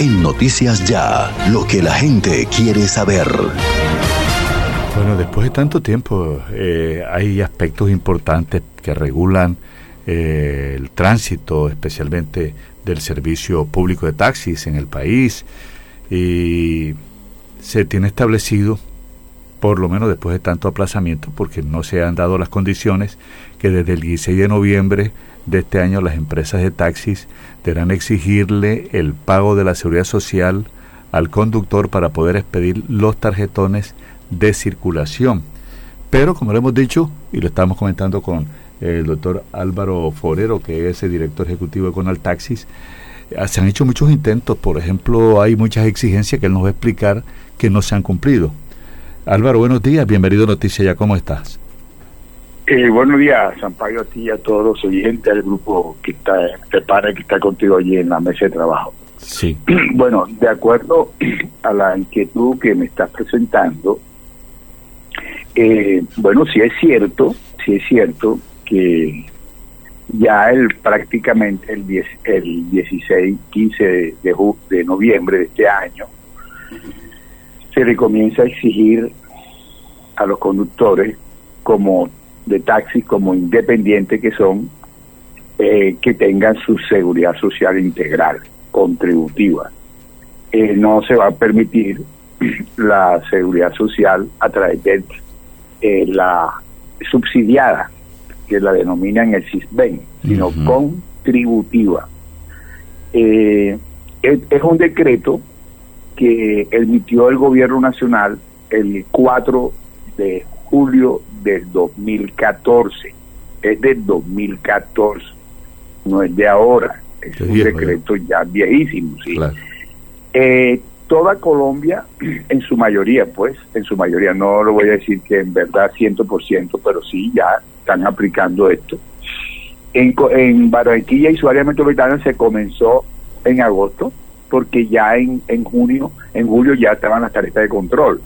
En Noticias Ya, lo que la gente quiere saber. Bueno, después de tanto tiempo eh, hay aspectos importantes que regulan eh, el tránsito, especialmente del servicio público de taxis en el país, y se tiene establecido, por lo menos después de tanto aplazamiento, porque no se han dado las condiciones, que desde el 16 de noviembre de este año las empresas de taxis deberán exigirle el pago de la seguridad social al conductor para poder expedir los tarjetones de circulación. Pero como lo hemos dicho y lo estamos comentando con el doctor Álvaro Forero, que es el director ejecutivo de Conal Taxis, eh, se han hecho muchos intentos, por ejemplo, hay muchas exigencias que él nos va a explicar que no se han cumplido. Álvaro, buenos días, bienvenido a Noticias Ya, ¿cómo estás? Eh, buenos días, Sampaio, a ti y a todos los oyentes del grupo que está, que para que está contigo allí en la mesa de trabajo. Sí. Bueno, de acuerdo a la inquietud que me estás presentando, eh, bueno, sí es cierto, sí es cierto que ya el prácticamente el, 10, el 16, 15 de, de, de noviembre de este año, se le comienza a exigir a los conductores como de taxis como independientes que son eh, que tengan su seguridad social integral contributiva eh, no se va a permitir la seguridad social a través de eh, la subsidiada que la denominan el CISBEN sino uh -huh. contributiva es, es un decreto que emitió el gobierno nacional el 4 de julio del 2014. Es del 2014, no es de ahora. Es un viejo, decreto ya viejísimo, sí. Claro. Eh, toda Colombia, en su mayoría, pues, en su mayoría, no lo voy a decir que en verdad 100%, pero sí ya están aplicando esto. En, en Barranquilla y su área metropolitana se comenzó en agosto, porque ya en, en junio, en julio ya estaban las tarjetas de control.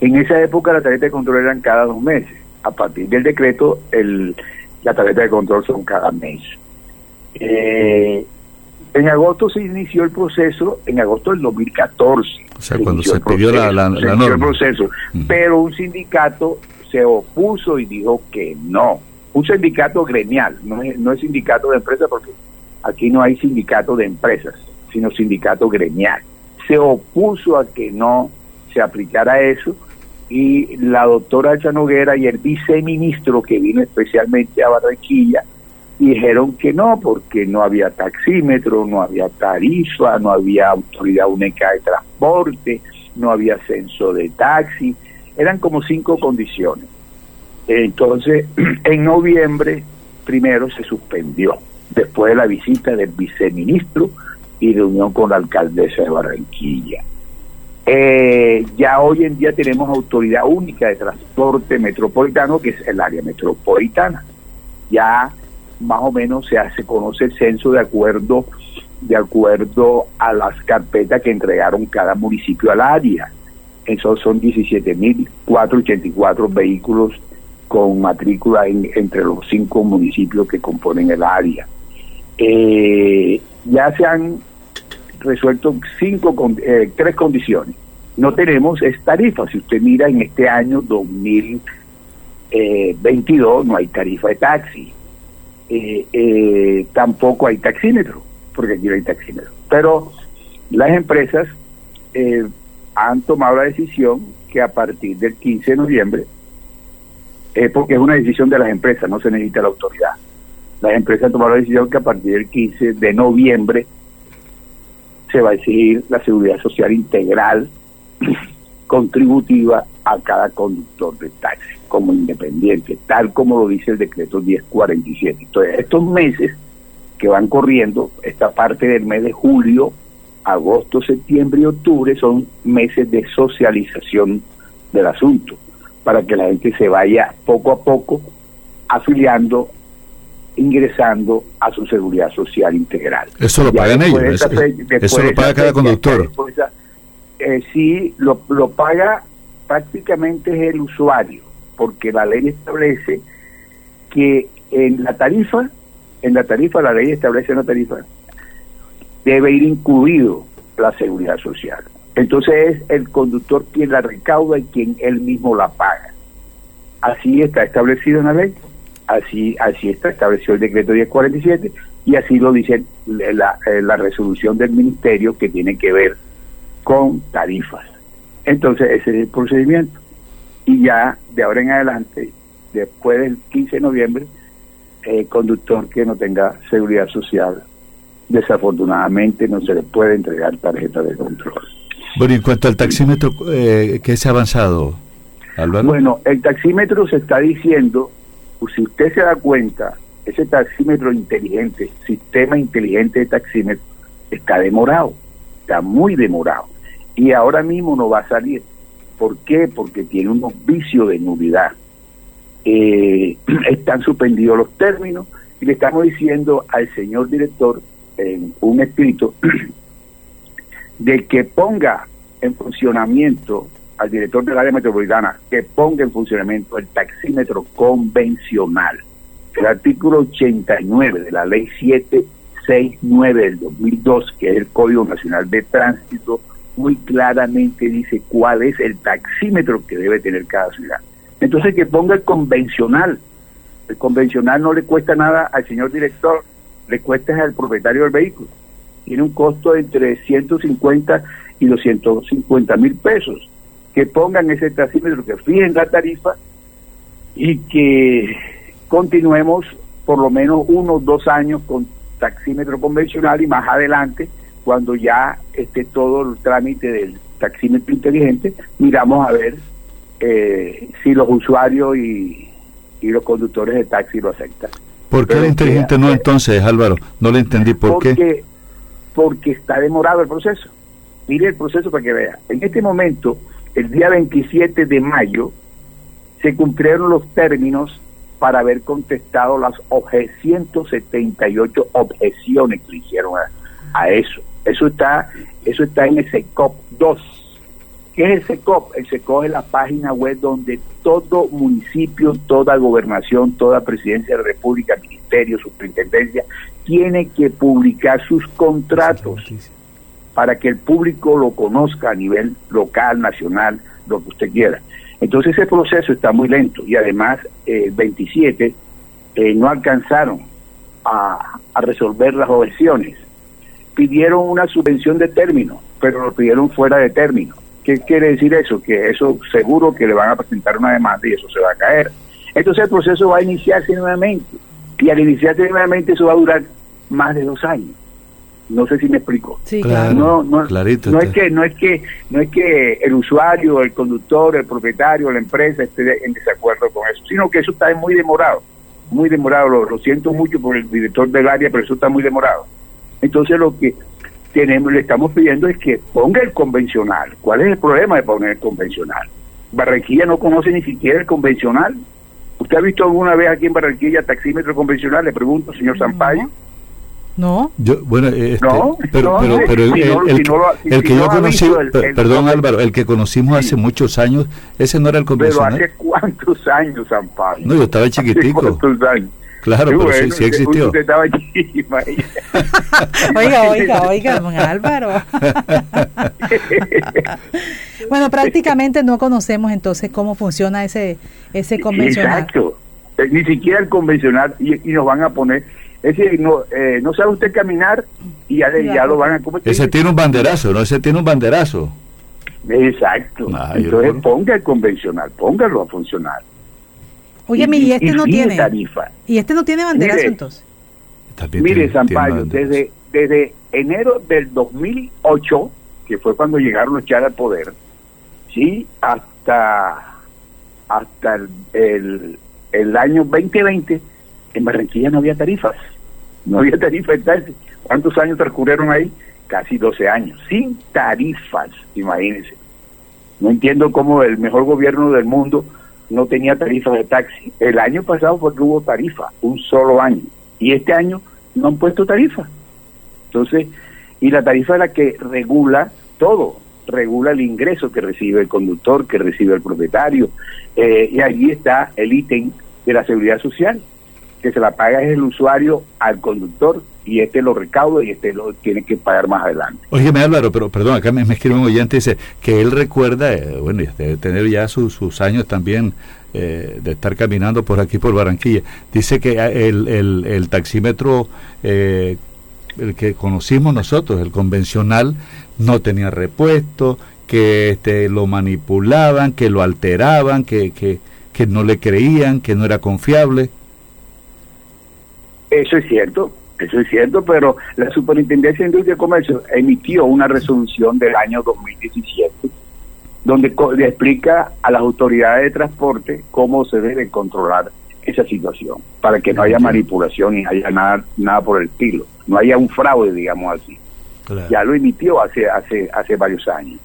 En esa época la tarjeta de control eran cada dos meses. A partir del decreto, el, la tarjeta de control son cada mes. Eh, en agosto se inició el proceso, en agosto del 2014. O sea, cuando se, pidió proceso, la, la, la norma. El proceso, uh -huh. Pero un sindicato se opuso y dijo que no. Un sindicato gremial, no es, no es sindicato de empresas porque aquí no hay sindicato de empresas, sino sindicato gremial. Se opuso a que no se aplicara eso y la doctora Chanoguera y el viceministro que vino especialmente a Barranquilla dijeron que no, porque no había taxímetro, no había tarifa, no había autoridad única de transporte, no había censo de taxi, eran como cinco condiciones. Entonces, en noviembre primero se suspendió, después de la visita del viceministro y reunión con la alcaldesa de Barranquilla. Eh, ya hoy en día tenemos autoridad única de transporte metropolitano, que es el área metropolitana. Ya más o menos se hace conoce el censo de acuerdo de acuerdo a las carpetas que entregaron cada municipio al área. Esos son 17.484 vehículos con matrícula en, entre los cinco municipios que componen el área. Eh, ya se han resuelto cinco eh, tres condiciones. No tenemos es tarifa. Si usted mira en este año 2022 no hay tarifa de taxi. Eh, eh, tampoco hay taxímetro, porque aquí no hay taxímetro. Pero las empresas eh, han tomado la decisión que a partir del 15 de noviembre, porque es una decisión de las empresas, no se necesita la autoridad. Las empresas tomado la decisión que a partir del 15 de noviembre se va a exigir la seguridad social integral contributiva a cada conductor de taxi como independiente, tal como lo dice el decreto 1047. Entonces, estos meses que van corriendo, esta parte del mes de julio, agosto, septiembre y octubre son meses de socialización del asunto, para que la gente se vaya poco a poco afiliando ingresando a su seguridad social integral. Eso lo pagan ellos, eso, eso lo paga cada conductor. Eh, sí, lo, lo paga prácticamente es el usuario, porque la ley establece que en la tarifa, en la tarifa, la ley establece una tarifa, debe ir incluido la seguridad social. Entonces es el conductor quien la recauda y quien él mismo la paga. Así está establecido en la ley, así, así está establecido el decreto 1047 y así lo dice la, eh, la resolución del ministerio que tiene que ver con tarifas. Entonces ese es el procedimiento. Y ya de ahora en adelante, después del 15 de noviembre, el conductor que no tenga seguridad social, desafortunadamente no se le puede entregar tarjeta de control. Bueno, y en cuanto al taxímetro, eh, ¿qué se ha avanzado, Álvaro? Bueno, el taxímetro se está diciendo, si usted se da cuenta, ese taxímetro inteligente, sistema inteligente de taxímetro, está demorado, está muy demorado. Y ahora mismo no va a salir. ¿Por qué? Porque tiene unos vicios de nulidad. Eh, están suspendidos los términos y le estamos diciendo al señor director en un escrito de que ponga en funcionamiento al director del área metropolitana que ponga en funcionamiento el taxímetro convencional. El artículo 89 de la ley 769 del 2002, que es el Código Nacional de Tránsito, muy claramente dice cuál es el taxímetro que debe tener cada ciudad. Entonces que ponga el convencional. El convencional no le cuesta nada al señor director, le cuesta al propietario del vehículo. Tiene un costo entre 150 y 250 mil pesos. Que pongan ese taxímetro, que fijen la tarifa y que continuemos por lo menos unos dos años con taxímetro convencional y más adelante, cuando ya esté todo el trámite del taxímetro inteligente, miramos a ver eh, si los usuarios y, y los conductores de taxi lo aceptan. ¿Por qué el inteligente no entonces, Álvaro? No le entendí por porque, qué. Porque está demorado el proceso. Mire el proceso para que vea. En este momento, el día 27 de mayo, se cumplieron los términos para haber contestado las 178 objeciones que le hicieron a, eso. Eso está, eso está en el SECOP 2. ¿Qué es el SECOP? El SECOP es la página web donde todo municipio, toda gobernación, toda presidencia de la República, ministerio, superintendencia, tiene que publicar sus contratos para que el público lo conozca a nivel local, nacional, lo que usted quiera. Entonces ese proceso está muy lento y además eh, 27 eh, no alcanzaron a, resolver las objeciones. Pidieron una subvención de término, pero lo pidieron fuera de término. ¿Qué quiere decir eso? Que eso seguro que le van a presentar una demanda y eso se va a caer. Entonces el proceso va a iniciarse nuevamente y al iniciarse nuevamente eso va a durar más de dos años. No sé si me explico. Sí, claro. No, no, Clarito, no es que no es que no es que el usuario, el conductor, el propietario, la empresa esté en desacuerdo con eso, sino que eso está muy demorado, muy demorado. Lo, lo siento mucho por el director del área, pero eso está muy demorado. Entonces lo que tenemos, le estamos pidiendo es que ponga el convencional. ¿Cuál es el problema de poner el convencional? Barranquilla no conoce ni siquiera el convencional. ¿Usted ha visto alguna vez aquí en Barranquilla taxímetro convencional? Le pregunto, señor Sampaio. No. Yo, bueno, este, no, pero, no, pero, sí, pero el, el- que yo conocí, perdón el- Álvaro, el que conocimos hace muchos años, ese no era el Pero convencional. hace cuántos años, Sampaio. No, yo estaba ¿Hace chiquitico. cuántos años? Claro, Sí, pero sí, bueno, sí existió. Usted estaba allí, imagínese. Oiga, oiga, oiga, don Álvaro. bueno, prácticamente no conocemos entonces cómo funciona ese ese convencional. Exacto. Eh, Ni siquiera el convencional y, y nos van a poner. Es decir, no, eh, no sabe usted caminar y ya, le- ya lo van a ¿cómo es que Ese tiene un banderazo, ¿no? Ese tiene un banderazo. Exacto. Entonces ponga el convencional, póngalo a funcionar. Oye, y este no tiene. tarifa. Y este no tiene banderazo Mire, entonces. También Mire, tiene- desde, desde enero del 2008, que fue cuando llegaron los al poder, sí, hasta, hasta el, el, el año 2020, en Barranquilla no había tarifas. No había tarifas. de taxi. ¿Cuántos años transcurrieron ahí? Casi 12 años, sin tarifas, imagínense. No entiendo cómo el mejor gobierno del mundo no tenía tarifas de taxi. El año pasado fue que hubo tarifa, un solo año. Y este año no han puesto tarifa. Entonces, y la tarifa es la que regula todo, regula el ingreso que recibe el conductor, que recibe el propietario, eh, y allí está el ítem de la seguridad social. Que se la paga es el usuario al conductor y este lo recauda y este lo tiene que pagar más adelante. Óigeme Álvaro, pero perdón, acá me, me escribe un oyente dice que él recuerda, eh, bueno, debe tener ya sus, años también eh, de estar caminando por aquí por Barranquilla. Dice que el, el, el taxímetro eh, el que conocimos nosotros, el convencional, no tenía repuesto, que este, lo manipulaban, que lo alteraban, que, que, que no le creían, que no era confiable. Eso es cierto, eso es cierto, pero la Superintendencia de Industria y Comercio emitió una resolución del año 2017 donde le explica a las autoridades de transporte cómo se debe controlar esa situación, para que no haya manipulación y haya nada, nada por el estilo, no haya un fraude, digamos así. Claro. Ya lo emitió hace hace hace varios años.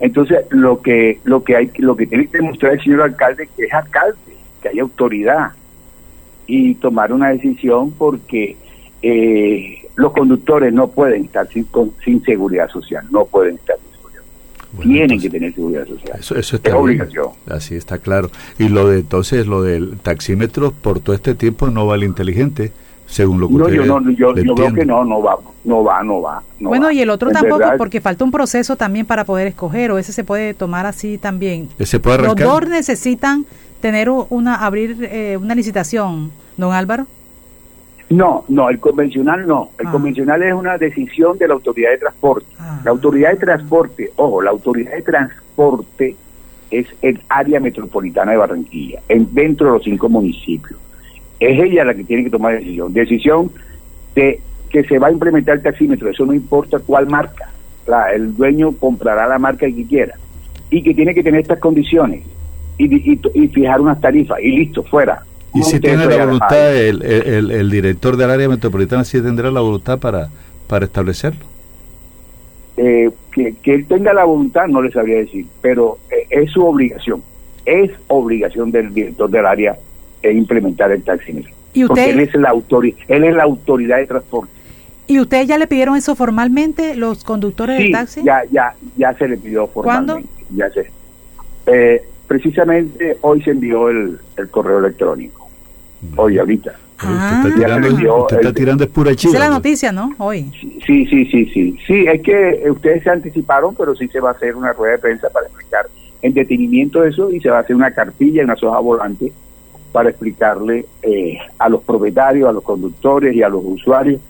Entonces, lo que lo que hay lo que tiene que demostrar el señor alcalde que es alcalde, que hay autoridad y tomar una decisión porque eh, los conductores no pueden estar sin, con, sin seguridad social, no pueden estar sin seguridad. Bueno, Tienen entonces, que tener seguridad social. Eso, eso está es obligación. Así está claro. Y lo de entonces, lo del taxímetro por todo este tiempo no vale inteligente, según lo que no, usted yo no, yo, yo creo que no, no va, no va, no va. No bueno, va. y el otro En tampoco, verdad, porque falta un proceso también para poder escoger, o ese se puede tomar así también. ¿Se puede Los dos necesitan tener una, abrir eh, una licitación, don Álvaro. No, no, el convencional no. El Ah. convencional es una decisión de la autoridad de transporte. Ah. La autoridad de transporte, ojo, la autoridad de transporte es el área metropolitana de Barranquilla, en, dentro de los cinco municipios. Es ella la que tiene que tomar decisión. Decisión de que se va a implementar el taxímetro, eso no importa cuál marca. La- el dueño comprará la marca que quiera y que tiene que tener estas condiciones y, y- y fijar unas tarifas y listo, fuera. Y si tiene la voluntad, el, el, el director del área metropolitana sí tendrá la voluntad para, para establecerlo. eh, que, que él tenga la voluntad, no le sabría decir, pero eh, es su obligación, es obligación del director del área eh, implementar el taxímetro. ¿Y Porque usted, él es la autoridad, él es la autoridad de transporte. ¿Y ustedes ya le pidieron eso formalmente, los conductores de taxi? ya, ya, ya se le pidió ¿Cuándo? formalmente. Ya se. Eh, precisamente hoy se envió el, el correo electrónico. Hoy, ahorita. Ah. está tirando, se envió usted está el- tirando es pura Esa chiva. es la noticia, ¿no? Hoy. Sí, sí, sí, sí. Sí, es que ustedes se anticiparon, pero sí se va a hacer una rueda de prensa para explicar en detenimiento eso y se va a hacer una cartilla, una soja volante para explicarle eh, a los propietarios, a los conductores y a los usuarios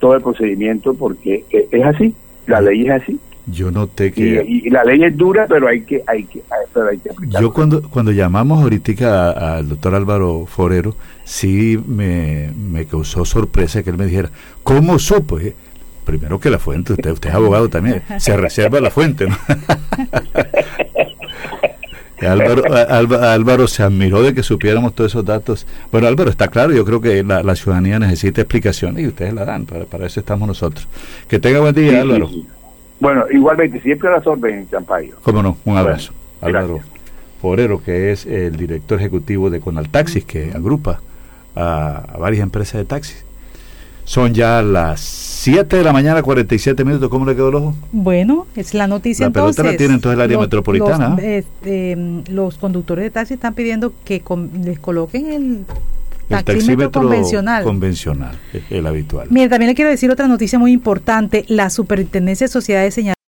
todo el procedimiento porque eh, es así, la ley es así. Yo noté que... y- y la ley es dura, pero hay que, hay que, pero hay que aplicarla. Yo cuando, cuando llamamos ahorita al doctor Álvaro Forero, sí me, me causó sorpresa que él me dijera, ¿cómo supo? Eh, Primero que la fuente, usted, usted es abogado también, se reserva la fuente, ¿no? Álvaro, Álvaro se admiró de que supiéramos todos esos datos. Bueno, Álvaro, está claro, yo creo que la, la ciudadanía necesita explicaciones y ustedes la dan, para, para eso estamos nosotros. Que tenga buen día, Álvaro. Bueno, igualmente, siempre a las órdenes, Champayo. Cómo no, un abrazo. Bueno, Álvaro. Forero, que es el director ejecutivo de Conaltaxis, que agrupa a, a varias empresas de taxis. Son ya las 7 de la mañana, 47 minutos. ¿Cómo le quedó el ojo? Bueno, es la noticia La pelota entonces. la tiene entonces el área metropolitana, Los, este, mm, los conductores de taxi están pidiendo que con- les coloquen el El taxímetro convencional. convencional, el, el habitual. Mire, también le quiero decir otra noticia muy importante. La Superintendencia de Sociedades señaló